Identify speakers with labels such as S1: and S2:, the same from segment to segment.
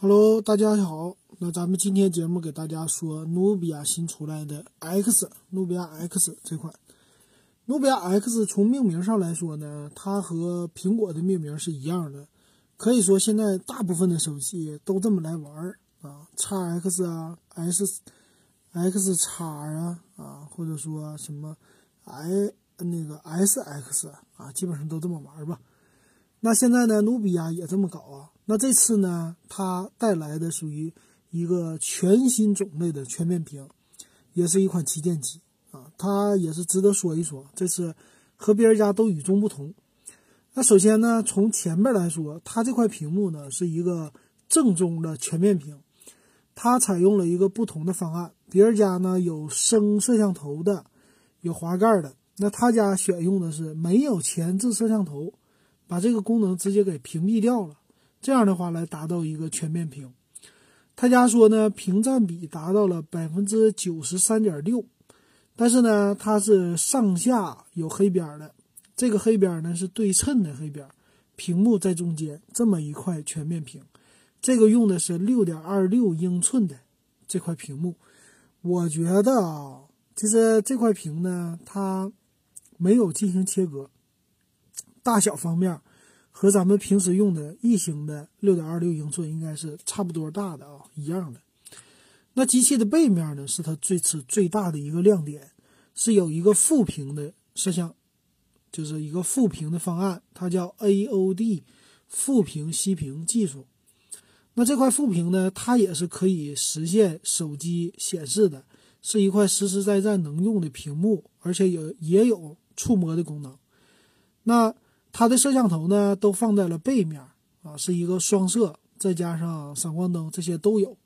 S1: Hello，大家好。那咱们今天节目给大家说努比亚新出来的 X，努比亚 X 这款。努比亚 X 从命名上来说呢，它和苹果的命名是一样的。可以说现在大部分的手机都这么来玩儿啊，x X 啊，S X 叉啊啊，或者说什么 I 那个 S X 啊，基本上都这么玩吧。那现在呢，努比亚也这么搞啊。那这次呢，它带来的属于一个全新种类的全面屏，也是一款旗舰机啊。它也是值得说一说，这次和别人家都与众不同。那首先呢，从前面来说，它这块屏幕呢是一个正宗的全面屏，它采用了一个不同的方案。别人家呢有升摄像头的，有滑盖的，那他家选用的是没有前置摄像头，把这个功能直接给屏蔽掉了。这样的话来达到一个全面屏，他家说呢，屏占比达到了百分之九十三点六，但是呢，它是上下有黑边的，这个黑边呢是对称的黑边，屏幕在中间这么一块全面屏，这个用的是六点二六英寸的这块屏幕，我觉得啊，其实这块屏呢，它没有进行切割，大小方面。和咱们平时用的异形的六点二六英寸应该是差不多大的啊，一样的。那机器的背面呢，是它最次最大的一个亮点，是有一个副屏的摄像，就是一个副屏的方案，它叫 AOD 副屏息屏技术。那这块副屏呢，它也是可以实现手机显示的，是一块实实在在能用的屏幕，而且有也有触摸的功能。那。它的摄像头呢，都放在了背面啊，是一个双摄，再加上闪光灯，这些都有。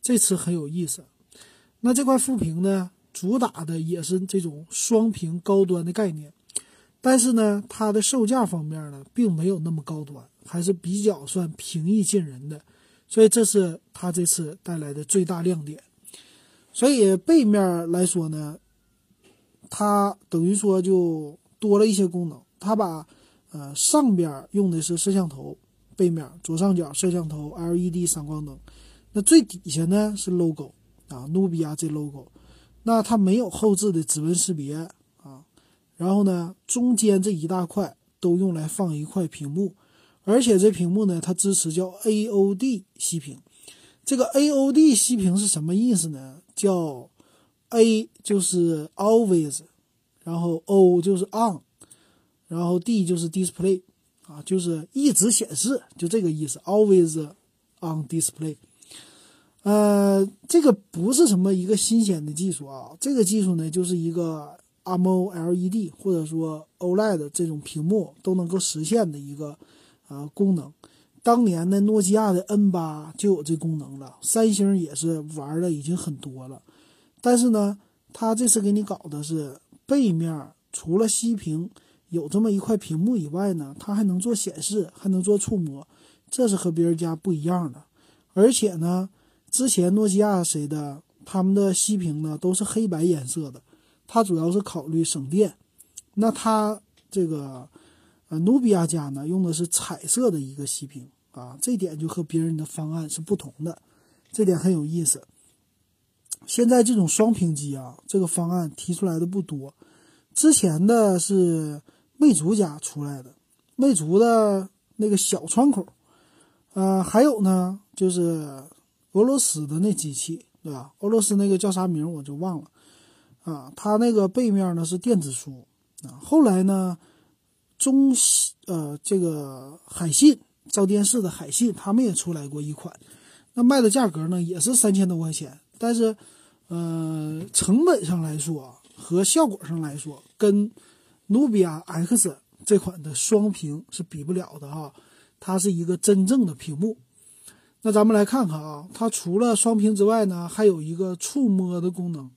S1: 这次很有意思。那这块副屏呢，主打的也是这种双屏高端的概念，但是呢，它的售价方面呢，并没有那么高端，还是比较算平易近人的。所以这是它这次带来的最大亮点。所以背面来说呢，它等于说就多了一些功能，它把。呃，上边用的是摄像头，背面左上角摄像头 LED 闪光灯，那最底下呢是 logo 啊，努比亚这 logo，那它没有后置的指纹识别啊，然后呢，中间这一大块都用来放一块屏幕，而且这屏幕呢，它支持叫 AOD 息屏，这个 AOD 息屏是什么意思呢？叫 A 就是 always，然后 O 就是 on。然后 D 就是 display，啊，就是一直显示，就这个意思，always on display。呃，这个不是什么一个新鲜的技术啊，这个技术呢，就是一个 AMOLED 或者说 OLED 这种屏幕都能够实现的一个呃功能。当年的诺基亚的 N 八就有这功能了，三星也是玩的已经很多了。但是呢，它这次给你搞的是背面除了息屏。有这么一块屏幕以外呢，它还能做显示，还能做触摸，这是和别人家不一样的。而且呢，之前诺基亚谁的他们的息屏呢都是黑白颜色的，它主要是考虑省电。那它这个呃努比亚家呢用的是彩色的一个息屏啊，这点就和别人的方案是不同的，这点很有意思。现在这种双屏机啊，这个方案提出来的不多，之前的是。魅族家出来的，魅族的那个小窗口，呃，还有呢，就是俄罗斯的那机器，对吧？俄罗斯那个叫啥名我就忘了，啊，它那个背面呢是电子书，啊，后来呢，中西呃这个海信造电视的海信，他们也出来过一款，那卖的价格呢也是三千多块钱，但是，呃，成本上来说和效果上来说跟。努比亚 X 这款的双屏是比不了的哈，它是一个真正的屏幕。那咱们来看看啊，它除了双屏之外呢，还有一个触摸的功能，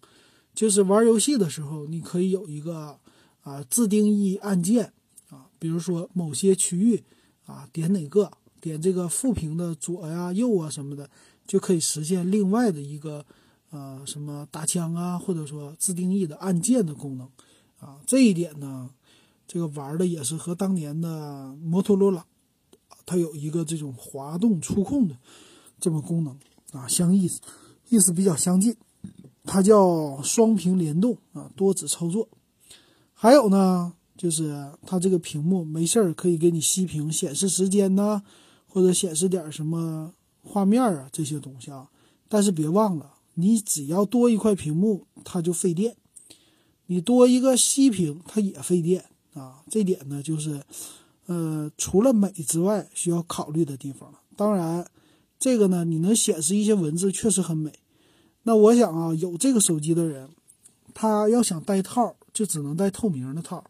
S1: 就是玩游戏的时候，你可以有一个啊自定义按键啊，比如说某些区域啊点哪个，点这个副屏的左呀、右啊什么的，就可以实现另外的一个呃什么打枪啊，或者说自定义的按键的功能。啊，这一点呢，这个玩的也是和当年的摩托罗拉，它有一个这种滑动触控的这么功能啊，相意思，意思比较相近。它叫双屏联动啊，多指操作。还有呢，就是它这个屏幕没事儿可以给你熄屏显示时间呐，或者显示点什么画面啊这些东西啊。但是别忘了，你只要多一块屏幕，它就费电；你多一个息屏，它也费电啊。这点呢，就是呃，除了美之外需要考虑的地方了。当然，这个呢，你能显示一些文字，确实很美。那我想啊，有这个手机的人，他要想戴套，就只能戴透明的套，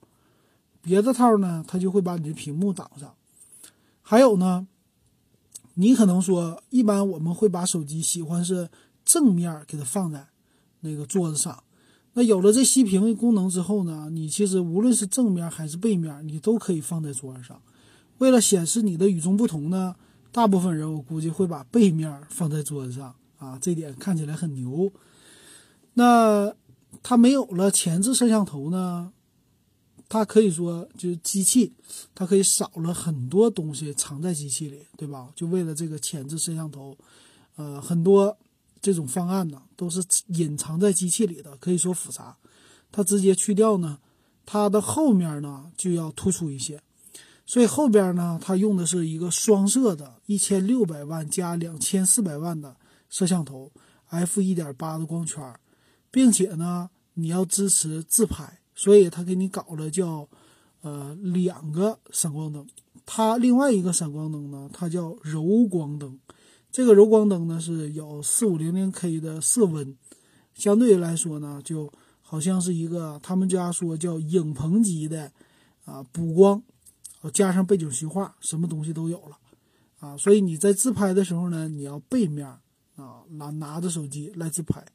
S1: 别的套呢，他就会把你的屏幕挡上。还有呢，你可能说，一般我们会把手机喜欢是正面给它放在那个桌子上。那有了这熄屏功能之后呢，你其实无论是正面还是背面，你都可以放在桌上。为了显示你的与众不同呢，大部分人我估计会把背面放在桌子上。啊，这点看起来很牛。那它没有了前置摄像头呢？它可以说就是机器，它可以少了很多东西藏在机器里，对吧？就为了这个前置摄像头，呃，很多这种方案呢都是隐藏在机器里的，可以说复杂。它直接去掉呢，它的后面呢就要突出一些，所以后边呢它用的是一个双摄的，一千六百万加两千四百万的。摄像头，f 一点八的光圈，并且呢，你要支持自拍，所以它给你搞了叫，呃，两个闪光灯。它另外一个闪光灯呢，它叫柔光灯。这个柔光灯呢是有四五零零 K 的色温，相对来说呢，就好像是一个他们家说叫影棚级的啊补光，加上背景虚化，什么东西都有了啊。所以你在自拍的时候呢，你要背面。啊，拿拿着手机来自拍，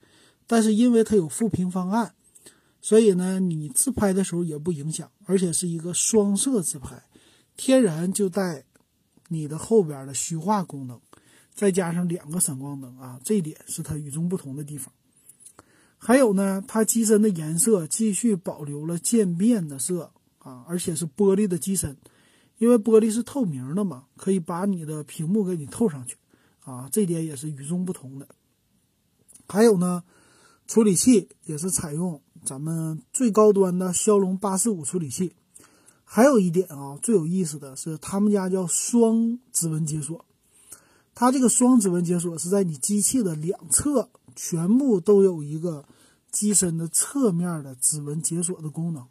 S1: 但是因为它有副屏方案，所以呢，你自拍的时候也不影响，而且是一个双摄自拍，天然就带你的后边的虚化功能，再加上两个闪光灯啊，这点是它与众不同的地方。还有呢，它机身的颜色继续保留了渐变的色啊，而且是玻璃的机身，因为玻璃是透明的嘛，可以把你的屏幕给你透上去。啊，这点也是与众不同的。还有呢，处理器也是采用咱们最高端的骁龙八四五处理器。还有一点啊，最有意思的是，他们家叫双指纹解锁。它这个双指纹解锁是在你机器的两侧全部都有一个机身的侧面的指纹解锁的功能。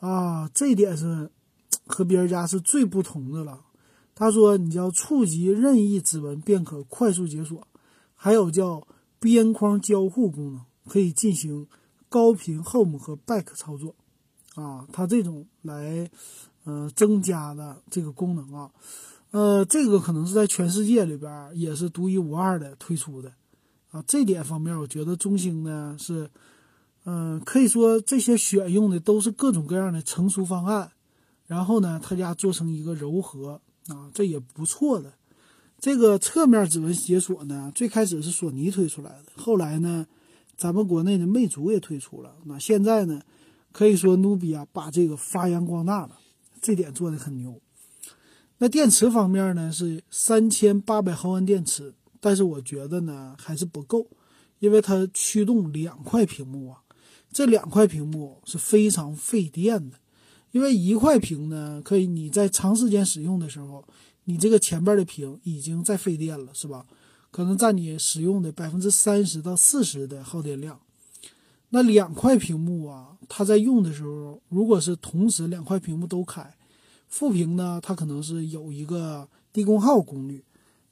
S1: 啊，这点是 和别人家是最不同的了。他说：“你要触及任意指纹便可快速解锁，还有叫边框交互功能，可以进行高频 Home 和 Back 操作。啊，它这种来，呃，增加的这个功能啊，呃，这个可能是在全世界里边也是独一无二的推出的。啊，这点方面，我觉得中兴呢是，嗯，可以说这些选用的都是各种各样的成熟方案，然后呢，他家做成一个柔和。”啊，这也不错的。这个侧面指纹解锁呢，最开始是索尼推出来的，后来呢，咱们国内的魅族也推出了。那现在呢，可以说努比亚把这个发扬光大了，这点做的很牛。那电池方面呢，是三千八百毫安电池，但是我觉得呢还是不够，因为它驱动两块屏幕啊，这两块屏幕是非常费电的。因为一块屏呢，可以你在长时间使用的时候，你这个前边的屏已经在费电了，是吧？可能占你使用的百分之三十到四十的耗电量。那两块屏幕啊，它在用的时候，如果是同时两块屏幕都开，副屏呢，它可能是有一个低功耗功率，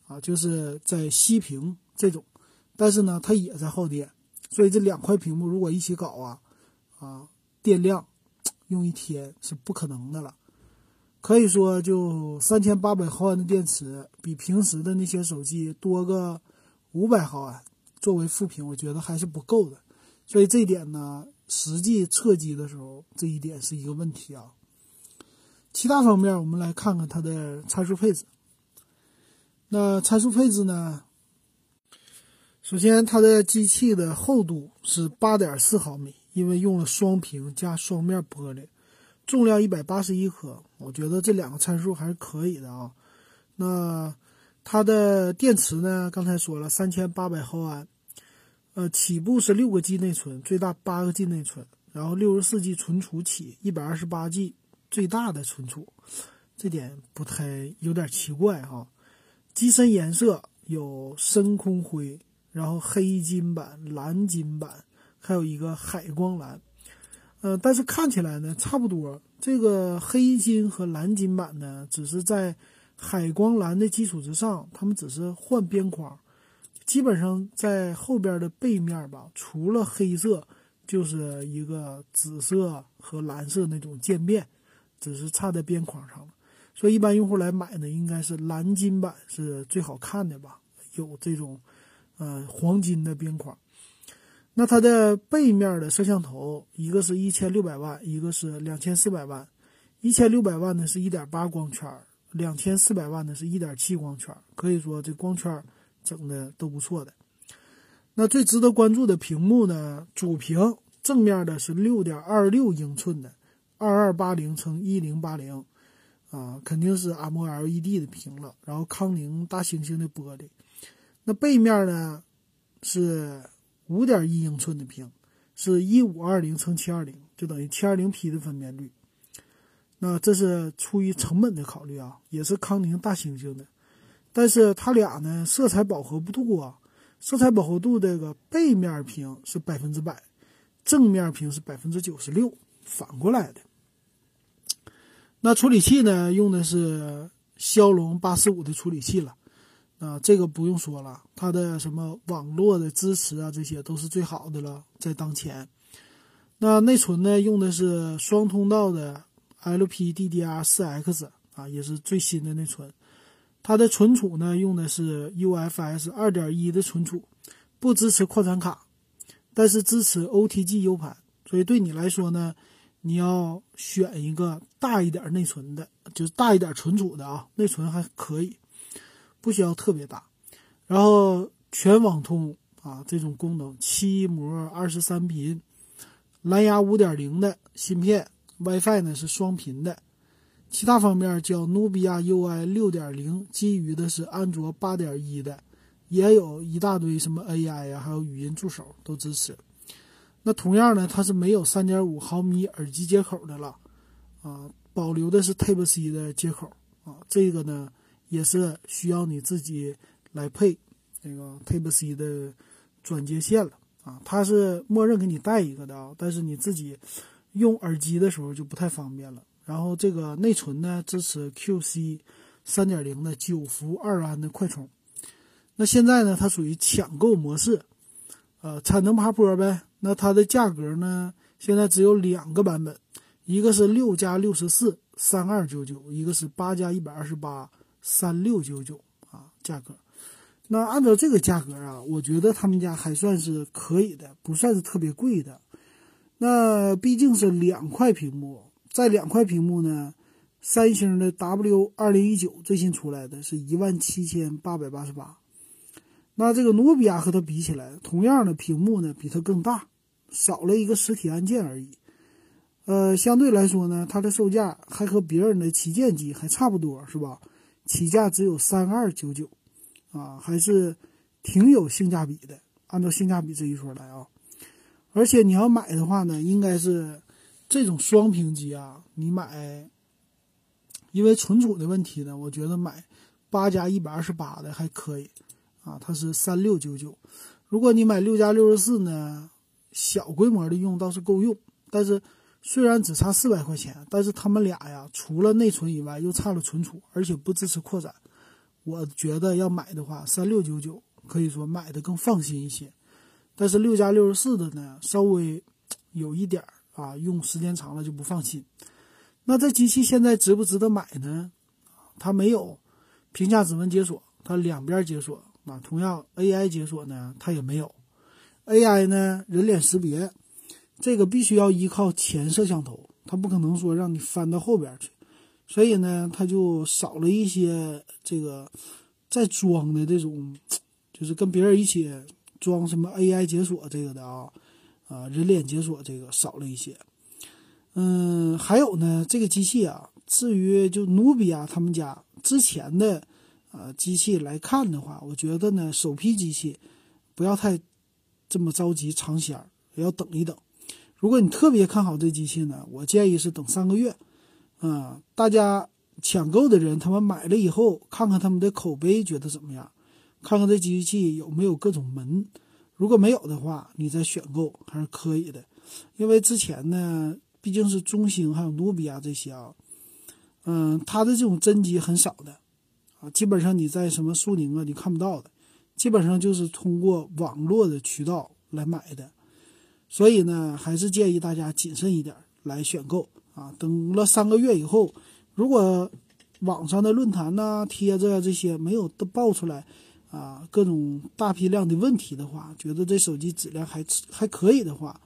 S1: 啊，就是在熄屏这种，但是呢，它也在耗电，所以这两块屏幕如果一起搞啊，啊，电量。用一天是不可能的了，可以说就三千八百毫安的电池，比平时的那些手机多个五百毫安，作为副屏，我觉得还是不够的。所以这一点呢，实际测机的时候，这一点是一个问题啊。其他方面，我们来看看它的参数配置。那参数配置呢？首先，它的机器的厚度是八点四毫米。因为用了双屏加双面玻璃，重量一百八十一克，我觉得这两个参数还是可以的啊。那它的电池呢，刚才说了三千八百毫安，呃，起步是六个 G 内存，最大八个 G 内存，然后六十四 G 存储起，一百二十八 G 最大的存储，这点不太有点奇怪哈。机身颜色有深空灰，然后黑金版、蓝金版，还有一个海光蓝。呃，但是看起来呢，差不多。这个黑金和蓝金版呢，只是在海光蓝的基础之上，他们只是换边框。基本上在后边的背面吧，除了黑色，就是一个紫色和蓝色那种渐变，只是差在边框上了。所以一般用户来买呢，应该是蓝金版是最好看的吧，有这种呃黄金的边框。那它的背面的摄像头，一个是一千六百万，一个是两千四百万。一千六百万呢是一点八光圈，两千四百万呢是一点七光圈。可以说这光圈整的都不错的。那最值得关注的屏幕呢，主屏正面的是六点二六英寸的二二八零乘一零八零，啊，肯定是 AMOLED 的屏了。然后康宁大猩猩的玻璃。那背面呢是。五点一英寸的屏，是一五二零乘七二零，就等于七二零 P 的分辨率。那这是出于成本的考虑啊，也是康宁大猩猩的。但是它俩呢，色彩饱和度啊，色彩饱和度这个背面屏是百分之百，正面屏是百分之九十六，反过来的。那处理器呢，用的是骁龙八四五的处理器了。啊，这个不用说了，它的什么网络的支持啊，这些都是最好的了，在当前。那内存呢，用的是双通道的 LPDDR4X 啊，也是最新的内存。它的存储呢，用的是 UFS 2.1的存储，不支持扩展卡，但是支持 OTG U 盘。所以对你来说呢，你要选一个大一点内存的，就是大一点存储的啊，内存还可以。不需要特别大，然后全网通啊这种功能，七模二十三频，蓝牙五点零的芯片，WiFi 呢是双频的，其他方面叫努比亚 UI 六点零，基于的是安卓八点一的，也有一大堆什么 AI 呀，还有语音助手都支持。那同样呢，它是没有三点五毫米耳机接口的了，啊，保留的是 Type C 的接口啊，这个呢。也是需要你自己来配那个 Type C 的转接线了啊，它是默认给你带一个的啊，但是你自己用耳机的时候就不太方便了。然后这个内存呢支持 QC 三点零的九伏二安的快充。那现在呢，它属于抢购模式，呃，产能爬坡呗。那它的价格呢，现在只有两个版本，一个是六加六十四三二九九，一个是八加一百二十八。三六九九啊，价格。那按照这个价格啊，我觉得他们家还算是可以的，不算是特别贵的。那毕竟是两块屏幕，在两块屏幕呢，三星的 W 二零一九最新出来的是一万七千八百八十八。那这个努比亚和它比起来，同样的屏幕呢，比它更大，少了一个实体按键而已。呃，相对来说呢，它的售价还和别人的旗舰机还差不多，是吧？起价只有三二九九，啊，还是挺有性价比的。按照性价比这一说来啊，而且你要买的话呢，应该是这种双屏机啊，你买，因为存储的问题呢，我觉得买八加一百二十八的还可以，啊，它是三六九九。如果你买六加六十四呢，小规模的用倒是够用，但是。虽然只差四百块钱，但是他们俩呀，除了内存以外，又差了存储，而且不支持扩展。我觉得要买的话，三六九九可以说买的更放心一些。但是六加六十四的呢，稍微有一点儿啊，用时间长了就不放心。那这机器现在值不值得买呢？它没有屏下指纹解锁，它两边解锁啊。同样 AI 解锁呢，它也没有。AI 呢，人脸识别。这个必须要依靠前摄像头，它不可能说让你翻到后边去，所以呢，它就少了一些这个在装的这种，就是跟别人一起装什么 AI 解锁这个的啊，啊，人脸解锁这个少了一些。嗯，还有呢，这个机器啊，至于就努比亚他们家之前的呃机器来看的话，我觉得呢，首批机器不要太这么着急尝鲜儿，要等一等。如果你特别看好这机器呢，我建议是等三个月。啊，大家抢购的人，他们买了以后，看看他们的口碑，觉得怎么样？看看这机器有没有各种门。如果没有的话，你再选购还是可以的。因为之前呢，毕竟是中兴还有努比亚这些啊，嗯，它的这种真机很少的啊，基本上你在什么苏宁啊，你看不到的，基本上就是通过网络的渠道来买的。所以呢，还是建议大家谨慎一点来选购啊。等了三个月以后，如果网上的论坛呐、帖子啊这些没有都爆出来啊各种大批量的问题的话，觉得这手机质量还还可以的话，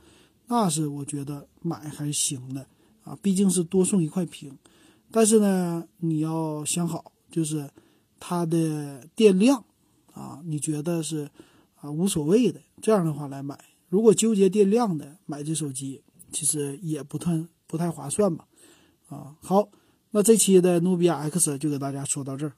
S1: 那是我觉得买还是行的啊。毕竟是多送一块屏，但是呢，你要想好，就是它的电量啊，你觉得是啊无所谓的，这样的话来买。如果纠结电量的买这手机，其实也不太不太划算吧，啊，好，那这期的努比亚 X 就给大家说到这儿。